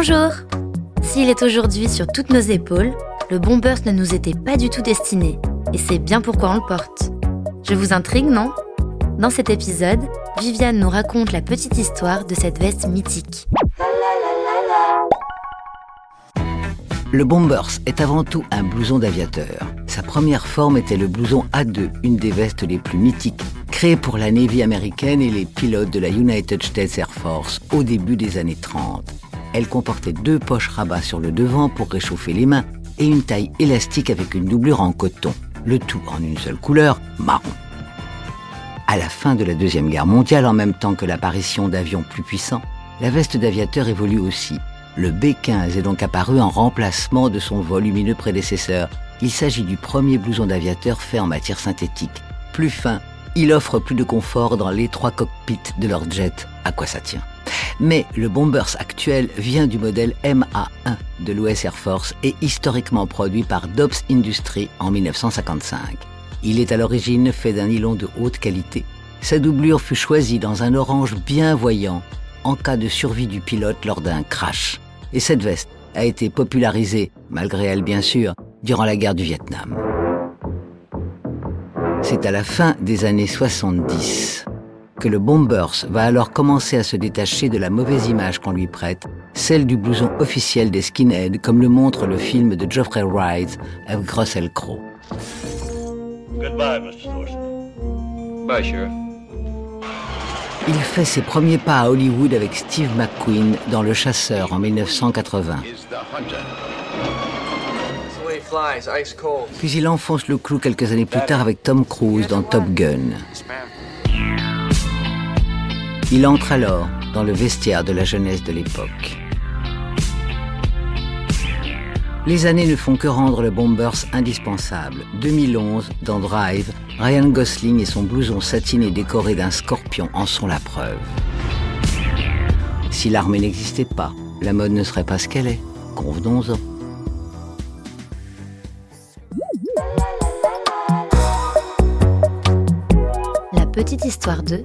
Bonjour S'il est aujourd'hui sur toutes nos épaules, le Bombers ne nous était pas du tout destiné, et c'est bien pourquoi on le porte. Je vous intrigue, non? Dans cet épisode, Viviane nous raconte la petite histoire de cette veste mythique. Le Bombers est avant tout un blouson d'aviateur. Sa première forme était le blouson A2, une des vestes les plus mythiques, créée pour la Navy américaine et les pilotes de la United States Air Force au début des années 30. Elle comportait deux poches rabat sur le devant pour réchauffer les mains et une taille élastique avec une doublure en coton, le tout en une seule couleur, marron. À la fin de la Deuxième Guerre mondiale, en même temps que l'apparition d'avions plus puissants, la veste d'aviateur évolue aussi le B-15 est donc apparu en remplacement de son volumineux prédécesseur. Il s'agit du premier blouson d'aviateur fait en matière synthétique. Plus fin, il offre plus de confort dans l'étroit cockpit de leur jet. À quoi ça tient? Mais le Bombers actuel vient du modèle MA1 de l'US Air Force et historiquement produit par Dobbs Industries en 1955. Il est à l'origine fait d'un nylon de haute qualité. Sa doublure fut choisie dans un orange bien voyant en cas de survie du pilote lors d'un crash. Et cette veste a été popularisée, malgré elle bien sûr, durant la guerre du Vietnam. C'est à la fin des années 70 que le Bombers va alors commencer à se détacher de la mauvaise image qu'on lui prête, celle du blouson officiel des skinheads, comme le montre le film de Geoffrey Wright avec Russell Crowe. Goodbye, Mr. Bye, Sheriff. Il fait ses premiers pas à Hollywood avec Steve McQueen dans Le Chasseur en 1980. Puis il enfonce le clou quelques années plus tard avec Tom Cruise dans Top Gun. Il entre alors dans le vestiaire de la jeunesse de l'époque. Les années ne font que rendre le Bombers indispensable. 2011, dans Drive, Ryan Gosling et son blouson satiné décoré d'un scorpion en sont la preuve. Si l'armée n'existait pas, la mode ne serait pas ce qu'elle est. Convenons-en. La Petite Histoire 2